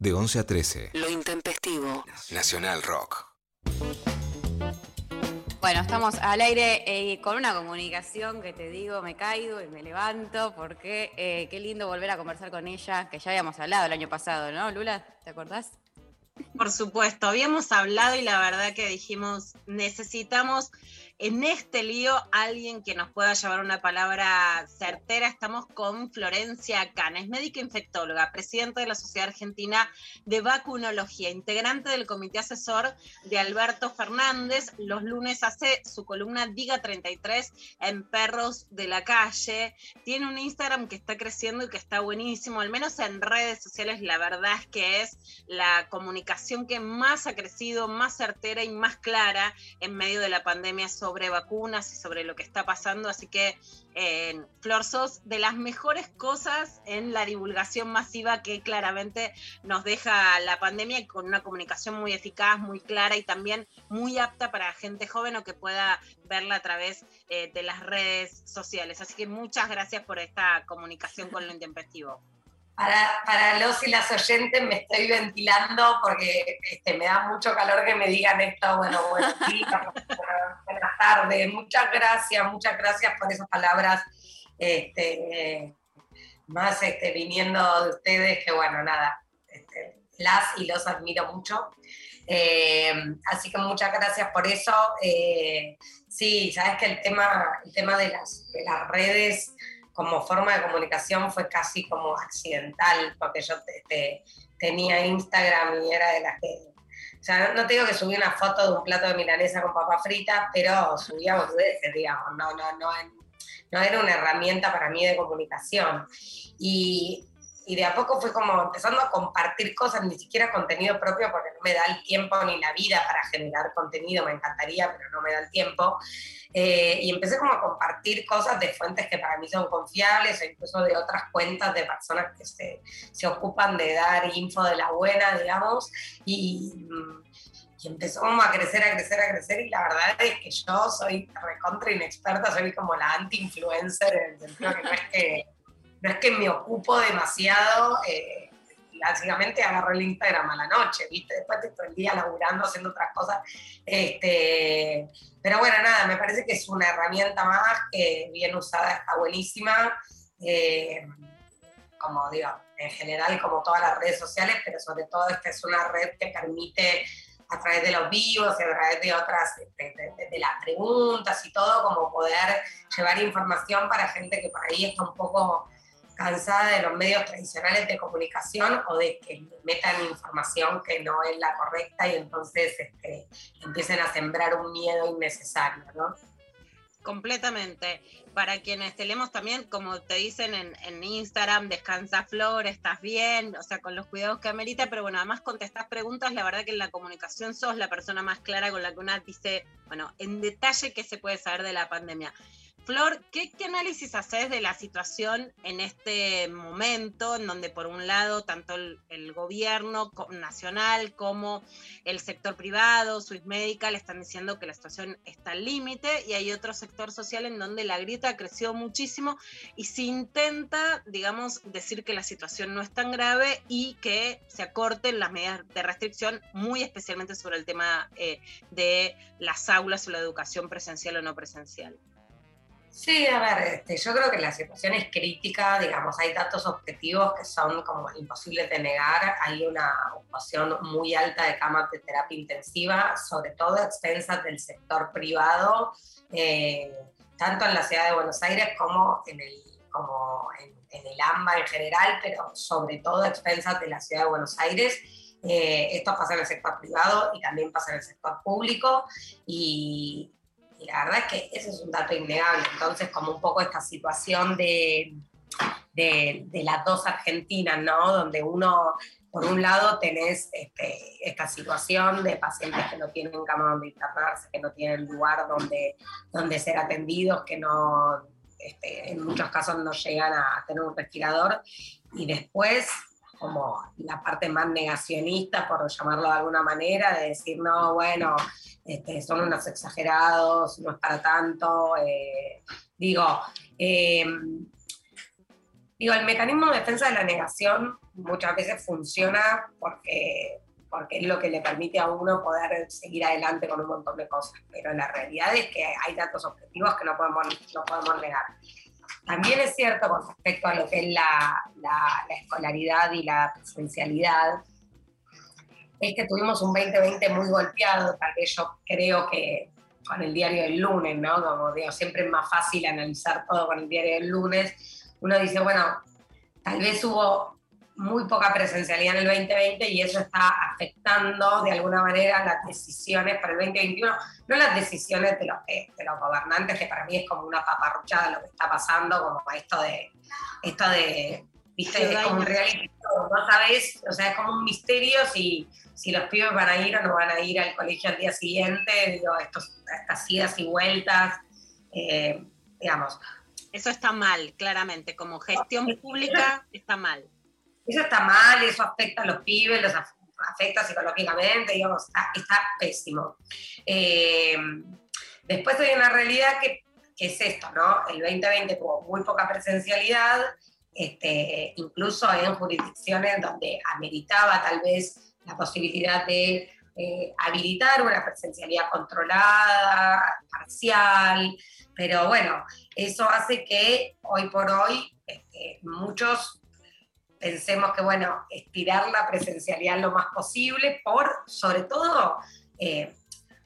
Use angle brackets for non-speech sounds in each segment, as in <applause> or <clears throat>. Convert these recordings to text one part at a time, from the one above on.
De 11 a 13. Lo intempestivo. Nacional Rock. Bueno, estamos al aire eh, con una comunicación que te digo, me caigo y me levanto porque eh, qué lindo volver a conversar con ella, que ya habíamos hablado el año pasado, ¿no, Lula? ¿Te acordás? Por supuesto, habíamos hablado y la verdad que dijimos, necesitamos en este lío alguien que nos pueda llevar una palabra certera. Estamos con Florencia Canes, médica infectóloga, presidenta de la Sociedad Argentina de Vacunología, integrante del comité asesor de Alberto Fernández. Los lunes hace su columna Diga 33 en Perros de la Calle. Tiene un Instagram que está creciendo y que está buenísimo, al menos en redes sociales. La verdad es que es la comunicación que más ha crecido, más certera y más clara en medio de la pandemia sobre vacunas y sobre lo que está pasando, así que eh, Flor, sos de las mejores cosas en la divulgación masiva que claramente nos deja la pandemia con una comunicación muy eficaz, muy clara y también muy apta para gente joven o que pueda verla a través eh, de las redes sociales. Así que muchas gracias por esta comunicación con lo intempestivo. Para, los y las oyentes me estoy ventilando porque este, me da mucho calor que me digan esto. Bueno, buenos <laughs> días, buenas tardes. Muchas gracias, muchas gracias por esas palabras. Este, más este, viniendo de ustedes, que bueno, nada, las y los admiro mucho. Eh, así que muchas gracias por eso. Eh, sí, sabes que el tema, el tema de, las, de las redes como forma de comunicación fue casi como accidental, porque yo tenía Instagram y era de las que... O sea, no, te digo que subí una foto de un plato de milanesa con papa frita, pero subía veces, digamos, no, no, no, no era una herramienta para mí de comunicación. Y, y de a poco fue como empezando a compartir cosas, ni siquiera contenido propio, porque no me da el tiempo ni la vida para generar contenido, me encantaría, pero no me da el tiempo. Eh, y empecé como a compartir cosas de fuentes que para mí son confiables o incluso de otras cuentas de personas que se, se ocupan de dar info de la buena, digamos, y, y, empezó como a crecer, a crecer, a crecer, y la verdad es que yo soy recontra inexperta, soy como la anti-influencer, en el sentido que no es que, no es que me ocupo demasiado. Eh, básicamente agarro el Instagram a la noche, ¿viste? Después estoy todo el día laburando, haciendo otras cosas. Este, pero bueno, nada, me parece que es una herramienta más que bien usada está buenísima. Eh, como digo, en general, como todas las redes sociales, pero sobre todo esta es una red que permite a través de los vivos y a través de otras, de, las preguntas y todo, como poder llevar información para gente que por ahí está un poco cansada de los medios tradicionales de comunicación o de que metan información que no es la correcta y entonces este, empiecen a sembrar un miedo innecesario, ¿no? Completamente. Para quienes tenemos también, como te dicen en, Instagram, descansa Flor, estás bien, o sea, con los cuidados que amerita, pero bueno, además contestas preguntas, la verdad que en la comunicación sos la persona más clara con la que una dice, bueno, en detalle qué se puede saber de la pandemia. Flor, ¿qué, análisis haces de la situación en este momento, en donde por un lado tanto el, gobierno nacional como el sector privado, Swiss Medical, están diciendo que la situación está al límite y hay otro sector social en donde la grieta creció muchísimo y se intenta, digamos, decir que la situación no es tan grave y que se acorten las medidas de restricción, muy especialmente sobre el tema eh, de las aulas o la educación presencial o no presencial? Sí, a ver, este, yo creo que la situación es crítica, digamos, hay datos objetivos que son como imposibles de negar, hay una ocupación muy alta de camas de terapia intensiva, sobre todo a expensas del sector privado, eh, tanto en la ciudad de Buenos Aires como en el, como en, el AMBA en general, pero sobre todo a expensas de la ciudad de Buenos Aires. Eh, esto pasa en el sector privado y también pasa en el sector público y, y la verdad es que ese es un dato innegable. Entonces, como un poco esta situación de, de, las dos Argentinas, ¿no? Donde uno, por un lado, tenés este, esta situación de pacientes que no tienen cama donde internarse, que no tienen lugar donde, donde ser atendidos, que no, este, en muchos casos no llegan a tener un respirador. Y después, como la parte más negacionista, por llamarlo de alguna manera, de decir, no, bueno, este, son unos exagerados, no es para tanto. Eh, digo, eh, Digo, el mecanismo de defensa de la negación muchas veces funciona porque, porque es lo que le permite a uno poder seguir adelante con un montón de cosas, pero la realidad es que hay datos objetivos que no podemos, no podemos negar. También es cierto con respecto a lo que es la, la, la escolaridad y la presencialidad, es que tuvimos un 2020 muy golpeado, tal vez yo creo que con el diario del lunes, ¿no? Como digo, siempre es más fácil analizar todo con el diario del lunes, uno dice, bueno, tal vez hubo muy poca presencialidad en el 2020 y eso está afectando de alguna manera las decisiones para el 2021, no las decisiones de los, de los gobernantes, que para mí es como una paparruchada lo que está pasando, como esto de, esto de, viste, es como un reality, no sabes, o sea, es como un misterio si, si los pibes van a ir o no van a ir al colegio al día siguiente, digo, estos, estas idas y vueltas, eh, digamos, eso está mal, claramente. Como gestión pública está mal. Eso está mal, eso afecta a los pibes, los afecta psicológicamente, digamos, está, pésimo. Eh, después hay una realidad que, es esto, ¿no? El 2020 tuvo muy poca presencialidad, este, incluso en jurisdicciones donde ameritaba tal vez la posibilidad de eh, habilitar una presencialidad controlada, parcial, pero bueno, eso hace que hoy por hoy este, muchos pensemos que, bueno, estirar la presencialidad lo más posible, por, sobre todo, eh,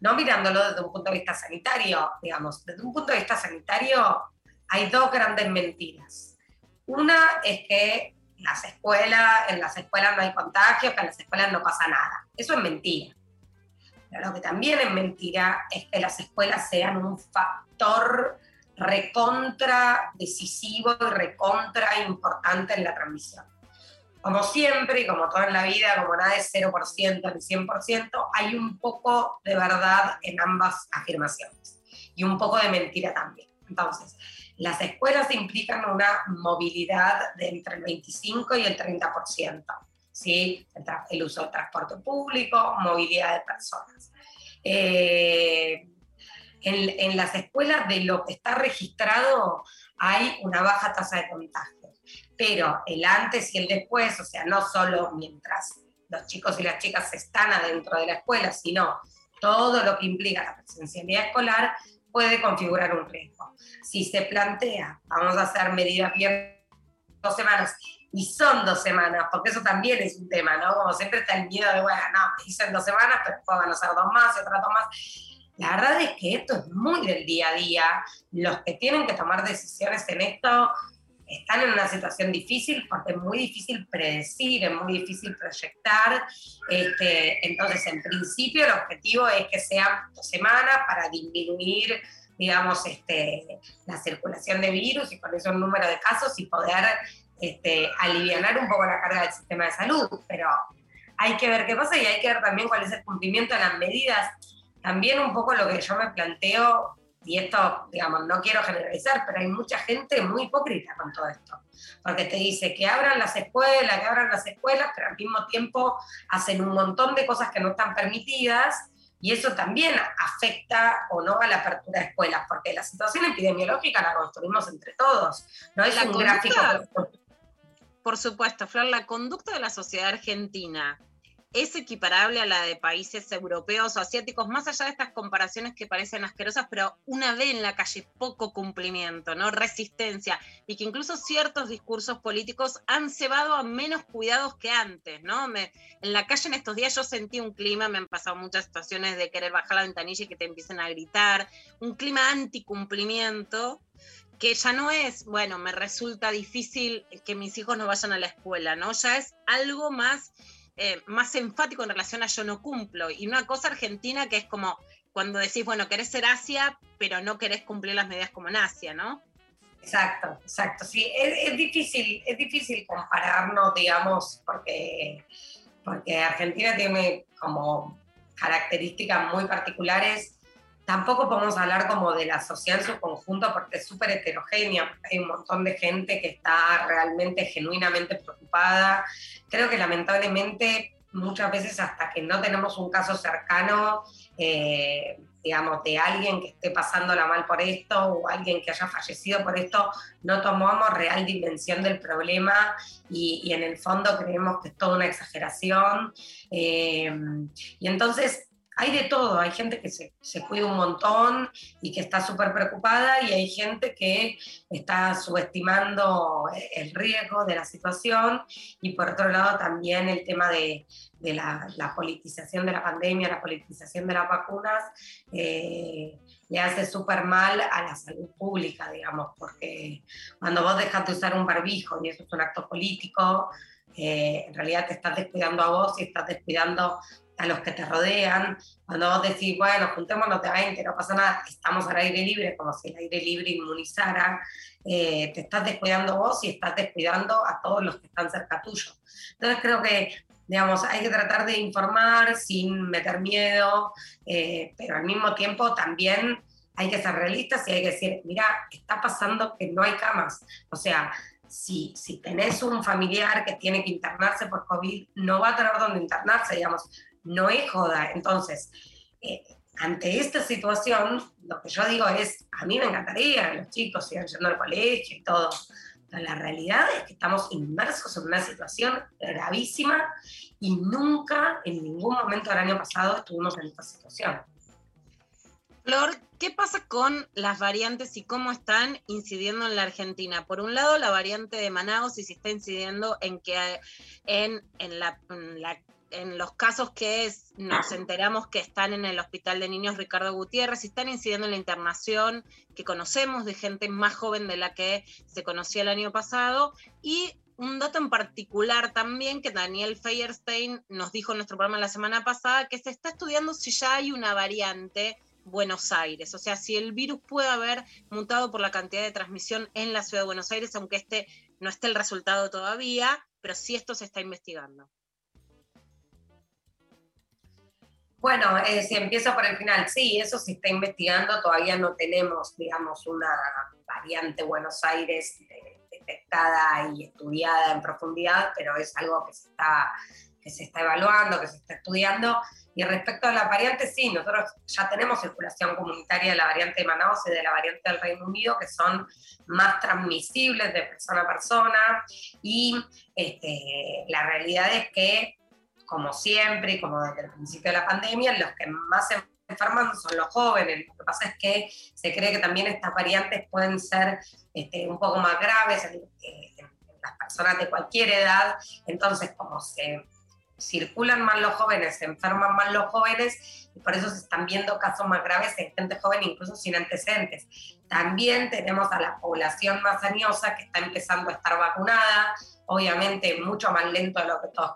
no mirándolo desde un punto de vista sanitario, digamos, desde un punto de vista sanitario hay dos grandes mentiras. Una es que las escuelas, en las escuelas no hay contagios, que en las escuelas no pasa nada. Eso es mentira. Pero lo que también es mentira es que las escuelas sean un factor recontra decisivo y recontra importante en la transmisión. Como siempre y como todo en la vida, como nada es 0% ni 100%, hay un poco de verdad en ambas afirmaciones y un poco de mentira también. Entonces, las escuelas implican una movilidad de entre el 25 y el 30%. ¿sí? el, uso del transporte público, movilidad de personas. Eh, en, las escuelas de lo que está registrado hay una baja tasa de contagio, pero el antes y el después, o sea, no solo mientras los chicos y las chicas están adentro de la escuela, sino todo lo que implica la presencialidad escolar puede configurar un riesgo. Si se plantea, vamos a hacer medidas bien dos semanas y son dos semanas, porque eso también es un tema, ¿no? Como siempre está el miedo de, bueno, no, me dicen dos semanas, pero después van a ser dos más y otra dos más. La verdad es que esto es muy del día a día. Los que tienen que tomar decisiones en esto están en una situación difícil porque es muy difícil predecir, es muy difícil proyectar. Este, entonces, en principio, el objetivo es que sean dos semanas para disminuir digamos, este, la circulación de virus y con eso el número de casos y poder este, aliviar un poco la carga del sistema de salud, pero hay que ver qué pasa y hay que ver también cuál es el cumplimiento de las medidas. También un poco lo que yo me planteo, y esto, digamos, no quiero generalizar, pero hay mucha gente muy hipócrita con todo esto, porque te dice que abran las escuelas, que abran las escuelas, pero al mismo tiempo hacen un montón de cosas que no están permitidas. Y eso también afecta o no a la apertura de escuelas, porque la situación epidemiológica la construimos entre todos. No es un gráfico por supuesto, Flor, la conducta de la sociedad argentina es equiparable a la de países europeos o asiáticos, más allá de estas comparaciones que parecen asquerosas, pero una vez en la calle poco cumplimiento, ¿no? Resistencia, y que incluso ciertos discursos políticos han cebado a menos cuidados que antes, ¿no? Me, en la calle en estos días yo sentí un clima, me han pasado muchas situaciones de querer bajar la ventanilla y que te empiecen a gritar, un clima anticumplimiento que ya no es, bueno, me resulta difícil que mis hijos no vayan a la escuela, ¿no? Ya es algo más, eh, más enfático en relación a yo no cumplo. Y una cosa argentina que es como cuando decís, bueno, querés ser Asia, pero no querés cumplir las medidas como en Asia, ¿no? Exacto, exacto. Sí, es, difícil, es difícil compararnos, digamos, porque, porque Argentina tiene como características muy particulares Tampoco podemos hablar como de la sociedad en su conjunto porque es súper heterogénea, hay un montón de gente que está realmente genuinamente preocupada. Creo que lamentablemente muchas veces hasta que no tenemos un caso cercano, eh, digamos, de alguien que esté pasándola mal por esto o alguien que haya fallecido por esto, no tomamos real dimensión del problema y, en el fondo creemos que es toda una exageración. Eh, y entonces hay de todo, hay gente que se, cuida un montón y que está súper preocupada y hay gente que está subestimando el riesgo de la situación. Y por otro lado también el tema de, la, politización de la pandemia, la politización de las vacunas, eh, le hace súper mal a la salud pública, digamos, porque cuando vos dejas de usar un barbijo y eso es un acto político, eh, en realidad te estás descuidando a vos y estás descuidando a los que te rodean. Cuando vos decís, bueno, juntémonos de 20, no pasa nada, estamos al aire libre, como si el aire libre inmunizara, eh, te estás descuidando vos y estás descuidando a todos los que están cerca tuyo. Entonces creo que, digamos, hay que tratar de informar sin meter miedo, eh, pero al mismo tiempo también hay que ser realistas y hay que decir, mira, está pasando que no hay camas. O sea, si, si tenés un familiar que tiene que internarse por COVID, no va a tener donde internarse, digamos no es joda. Entonces, eh, ante esta situación, lo que yo digo es, a mí me encantaría que los chicos sigan yendo al colegio y todo. Pero la realidad es que estamos inmersos en una situación gravísima y nunca en ningún momento del año pasado estuvimos en esta situación. Flor, ¿qué pasa con las variantes y cómo están incidiendo en la Argentina? Por un lado, la variante de Manaus y si está incidiendo en que en, en la en los casos que nos enteramos que están en el Hospital de Niños Ricardo Gutiérrez, están incidiendo en la internación que conocemos de gente más joven de la que se conocía el año pasado. Y un dato en particular también que Daniel Feierstein nos dijo en nuestro programa la semana pasada, que se está estudiando si ya hay una variante Buenos Aires, o sea, si el virus puede haber mutado por la cantidad de transmisión en la ciudad de Buenos Aires, aunque este no esté el resultado todavía, pero sí esto se está investigando. Bueno, eh, si empiezo por el final, sí, eso se está investigando, todavía no tenemos, digamos, una variante Buenos Aires detectada y estudiada en profundidad, pero es algo que se está, que se está evaluando, que se está estudiando. Y respecto a la variante, sí, nosotros ya tenemos circulación comunitaria de la variante de Manaus y de la variante del Reino Unido, que son más transmisibles de persona a persona. Y este, la realidad es que como siempre y como desde el principio de la pandemia, los que más se enferman son los jóvenes. Lo que pasa es que se cree que también estas variantes pueden ser este, un poco más graves en, las personas de cualquier edad. Entonces, como se circulan más los jóvenes, se enferman más los jóvenes y por eso se están viendo casos más graves en gente joven, incluso sin antecedentes. También tenemos a la población más añosa que está empezando a estar vacunada, obviamente mucho más lento de lo que todos,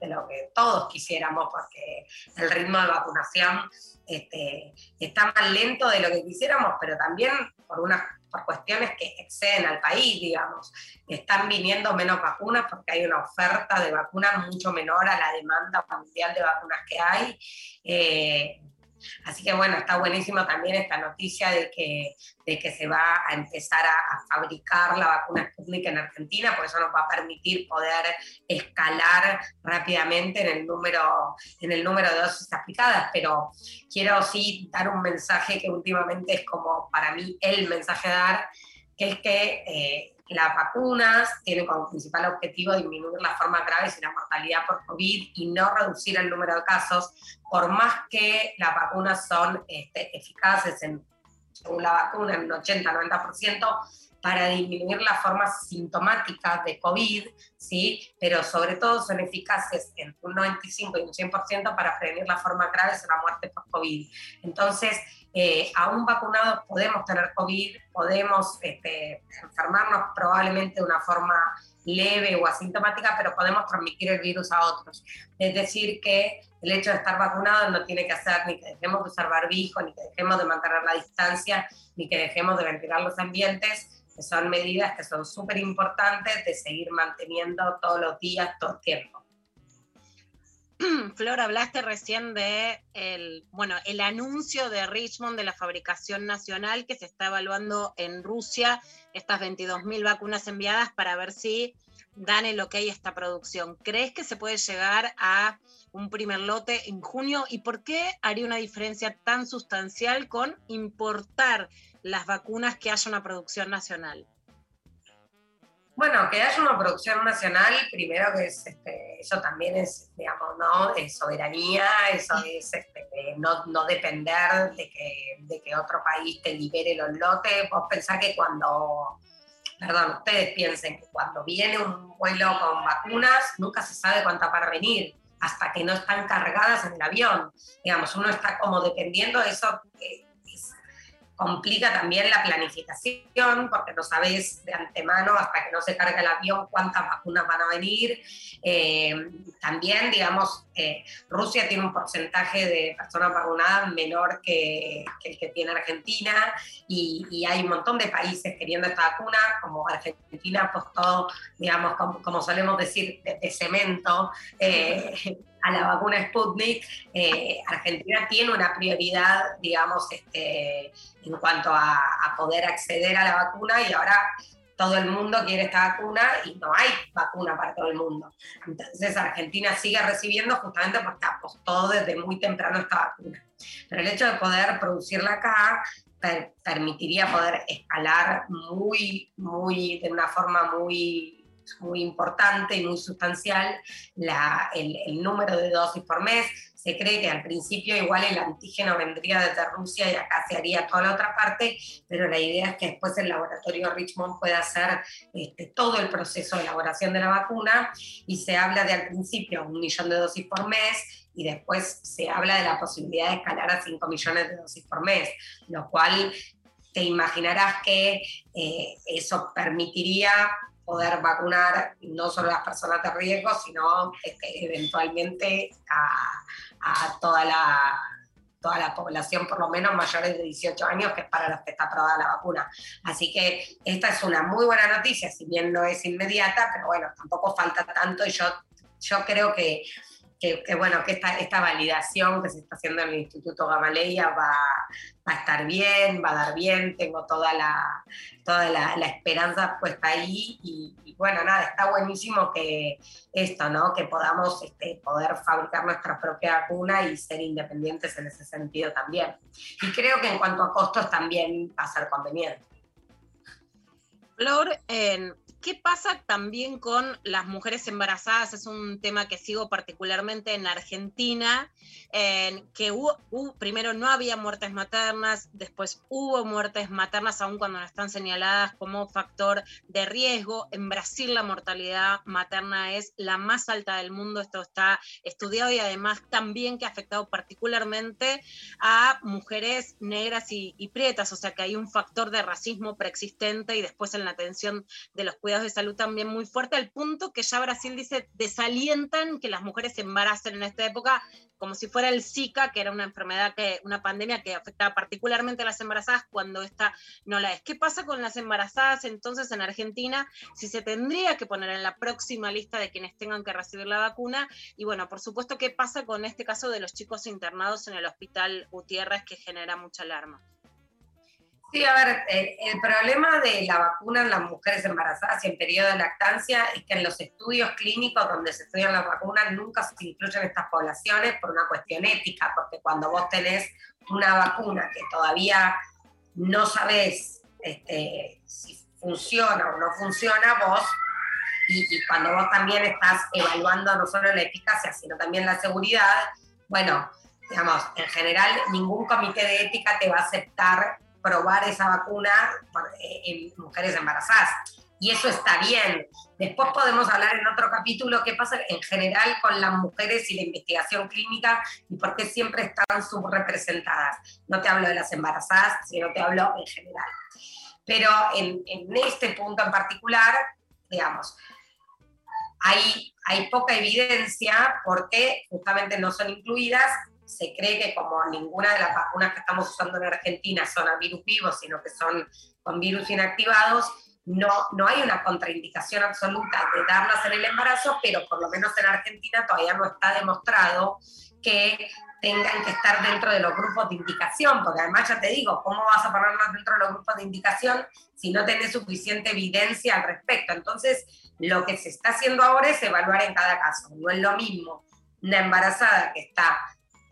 de lo que todos quisiéramos, porque el ritmo de vacunación este, está más lento de lo que quisiéramos, pero también por unas cuestiones que exceden al país, digamos. Están viniendo menos vacunas porque hay una oferta de vacunas mucho menor a la demanda mundial de vacunas que hay. Eh, Así que bueno, está buenísimo también esta noticia de que, de que se va a empezar a, fabricar la vacuna Sputnik en Argentina, porque eso nos va a permitir poder escalar rápidamente en el número, en el número de dosis aplicadas. Pero quiero sí dar un mensaje que últimamente es como para mí el mensaje dar, que es que... Eh, las vacunas tienen como principal objetivo disminuir las formas graves y la mortalidad por COVID y no reducir el número de casos, por más que las vacunas son este, eficaces en, la vacuna en un 80-90%, para disminuir las formas sintomáticas de COVID, ¿sí? pero sobre todo son eficaces en un 95 y un 100% para prevenir las formas graves o la muerte por COVID. Entonces, eh, aún vacunados podemos tener COVID, podemos este, enfermarnos probablemente de una forma leve o asintomática, pero podemos transmitir el virus a otros. Es decir, que el hecho de estar vacunados no tiene que hacer ni que dejemos de usar barbijo, ni que dejemos de mantener la distancia, ni que dejemos de ventilar los ambientes, que son medidas que son súper importantes de seguir manteniendo todos los días, todo el tiempo. <clears throat> Flor, hablaste recién de el, bueno, el anuncio de Richmond de la fabricación nacional que se está evaluando en Rusia, estas 22.000 vacunas enviadas para ver si dan el ok a esta producción. ¿Crees que se puede llegar a un primer lote en junio? ¿Y por qué haría una diferencia tan sustancial con importar las vacunas que haya una producción nacional? Bueno, que haya una producción nacional, primero que es, este, eso también es, digamos, ¿no? Soberanía, eso es este, no, no, depender de que, de que otro país te libere los lotes. Vos pensás que cuando, perdón, ustedes piensen que cuando viene un vuelo con vacunas, nunca se sabe cuántas van a venir hasta que no están cargadas en el avión. Digamos, uno está como dependiendo de eso. Eh, complica también la planificación, porque no sabes de antemano hasta que no se carga el avión cuántas vacunas van a venir. Eh, también, digamos, eh, Rusia tiene un porcentaje de personas vacunadas menor que, el que tiene Argentina y, hay un montón de países queriendo esta vacuna, como Argentina apostó, digamos, como, solemos decir, de, cemento. Eh, a la vacuna Sputnik, eh, Argentina tiene una prioridad, digamos, este, en cuanto a, poder acceder a la vacuna y ahora todo el mundo quiere esta vacuna y no hay vacuna para todo el mundo. Entonces Argentina sigue recibiendo justamente porque apostó desde muy temprano esta vacuna. Pero el hecho de poder producirla acá permitiría poder escalar muy, muy, de una forma muy muy importante y muy sustancial la, el, el, número de dosis por mes. Se cree que al principio igual el antígeno vendría desde Rusia y acá se haría toda la otra parte, pero la idea es que después el laboratorio Richmond pueda hacer este, todo el proceso de elaboración de la vacuna y se habla de al principio un millón de dosis por mes y después se habla de la posibilidad de escalar a 5 millones de dosis por mes, lo cual te imaginarás que eh, eso permitiría poder vacunar no solo a las personas de riesgo, sino este, eventualmente a, toda, la, toda la población, por lo menos mayores de 18 años, que es para los que está aprobada la vacuna. Así que esta es una muy buena noticia, si bien no es inmediata, pero bueno, tampoco falta tanto y yo, yo creo que que, bueno, que esta, esta validación que se está haciendo en el Instituto Gamaleya va, va a estar bien, va a dar bien, tengo toda la, toda la, esperanza puesta ahí y, bueno, nada, está buenísimo que esto, ¿no? Que podamos este, poder fabricar nuestra propia vacuna y ser independientes en ese sentido también. Y creo que en cuanto a costos también va a ser conveniente. Flor, en ¿Qué pasa también con las mujeres embarazadas? Es un tema que sigo particularmente en Argentina, en que primero no había muertes maternas, después hubo muertes maternas aun cuando no están señaladas como factor de riesgo. En Brasil la mortalidad materna es la más alta del mundo, esto está estudiado y además también que ha afectado particularmente a mujeres negras y, y prietas, o sea que hay un factor de racismo preexistente y después en la atención de los cuidados de salud también muy fuerte, al punto que ya Brasil dice, desalientan que las mujeres se embaracen en esta época, como si fuera el Zika, que era una enfermedad, que, una pandemia que afectaba particularmente a las embarazadas cuando esta no la es. ¿Qué pasa con las embarazadas entonces en Argentina si se tendría que poner en la próxima lista de quienes tengan que recibir la vacuna? Y bueno, por supuesto, ¿qué pasa con este caso de los chicos internados en el hospital Gutiérrez que genera mucha alarma? Sí, a ver, el, problema de la vacuna en las mujeres embarazadas y en periodo de lactancia es que en los estudios clínicos donde se estudian las vacunas nunca se incluyen estas poblaciones por una cuestión ética, porque cuando vos tenés una vacuna que todavía no sabés este, si funciona o no funciona, vos, y, y cuando vos también estás evaluando no solo la eficacia, sino también la seguridad, bueno, digamos, en general ningún comité de ética te va a aceptar probar esa vacuna eh, en mujeres embarazadas. Y eso está bien. Después podemos hablar en otro capítulo qué pasa en general con las mujeres y la investigación clínica y por qué siempre están subrepresentadas. No te hablo de las embarazadas, sino te hablo en general. Pero en, en este punto en particular, digamos, hay, hay poca evidencia porque justamente no son incluidas se cree que como ninguna de las vacunas que estamos usando en Argentina son a virus vivos, sino que son con virus inactivados, no, no hay una contraindicación absoluta de darlas en el embarazo, pero por lo menos en Argentina todavía no está demostrado que tengan que estar dentro de los grupos de indicación, porque además ya te digo, ¿cómo vas a ponerlos dentro de los grupos de indicación si no tenés suficiente evidencia al respecto? Entonces, lo que se está haciendo ahora es evaluar en cada caso. No es lo mismo una embarazada que está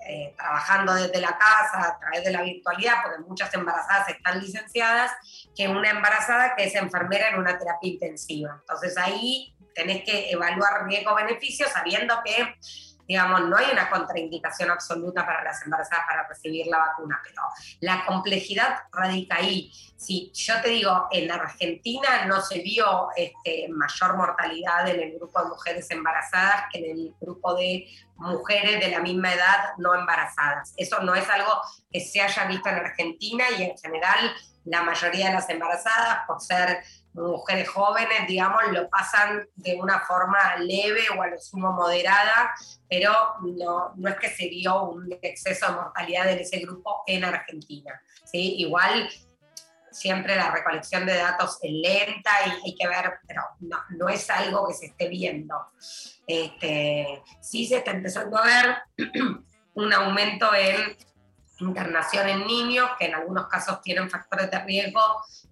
eh, trabajando desde la casa a través de la virtualidad, porque muchas embarazadas están licenciadas, que una embarazada que es enfermera en una terapia intensiva. Entonces ahí tenés que evaluar riesgo-beneficio sabiendo que digamos, no hay una contraindicación absoluta para las embarazadas para recibir la vacuna, pero la complejidad radica ahí. Si yo te digo, en Argentina no se vio este, mayor mortalidad en el grupo de mujeres embarazadas que en el grupo de mujeres de la misma edad no embarazadas. Eso no es algo que se haya visto en Argentina y en general la mayoría de las embarazadas, por ser mujeres jóvenes, digamos, lo pasan de una forma leve o a lo sumo moderada, pero no, no es que se vio un exceso de mortalidad en ese grupo en Argentina. ¿sí? Igual siempre la recolección de datos es lenta y hay que ver, pero no, no es algo que se esté viendo. Este, sí se está empezando a ver <clears throat> un aumento en internación en niños, que en algunos casos tienen factores de riesgo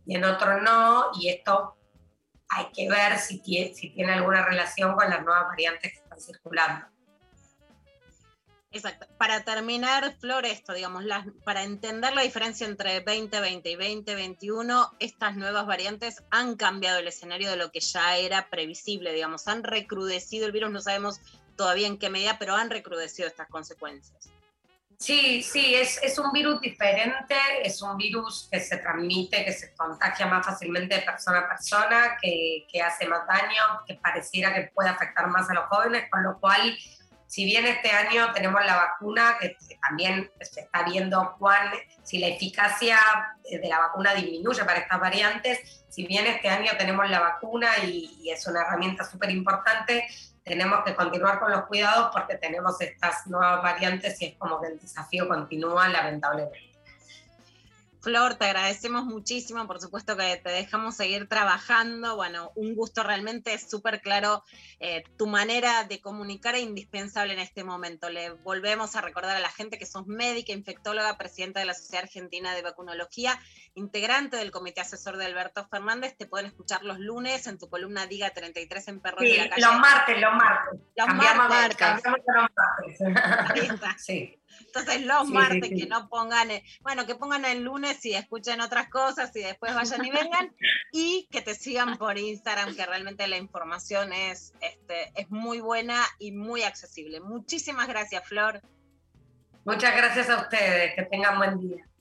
y en otros no, y esto hay que ver si tiene, alguna relación con las nuevas variantes que están circulando. Exacto. Para terminar, Flor, esto, digamos, para entender la diferencia entre 2020 y 2021, estas nuevas variantes han cambiado el escenario de lo que ya era previsible, digamos, han recrudecido el virus, no sabemos todavía en qué medida, pero han recrudecido estas consecuencias. Sí, sí, es, es, un virus diferente, es un virus que se transmite, que se contagia más fácilmente de persona a persona, que, que hace más daño, que pareciera que puede afectar más a los jóvenes, con lo cual, si bien este año tenemos la vacuna, que también se está viendo cuán, si la eficacia de la vacuna disminuye para estas variantes, si bien este año tenemos la vacuna y, y es una herramienta súper importante, tenemos que continuar con los cuidados porque tenemos estas nuevas variantes y es como que el desafío continúa lamentablemente. Flor, te agradecemos muchísimo, por supuesto que te dejamos seguir trabajando. Bueno, un gusto realmente súper claro. Eh, tu manera de comunicar es indispensable en este momento. Le volvemos a recordar a la gente que sos médica, infectóloga, presidenta de la Sociedad Argentina de Vacunología, integrante del Comité Asesor de Alberto Fernández. Te pueden escuchar los lunes en tu columna Diga 33 en Perros de la Calle. Los martes, los martes. Los martes. Cambiamos los martes. sí. Entonces los martes que no pongan, bueno, que pongan el lunes y escuchen otras cosas y después vayan y vengan <laughs> y que te sigan por Instagram, que realmente la información es, este, es muy buena y muy accesible. Muchísimas gracias, Flor. Muchas gracias a ustedes, que tengan buen día.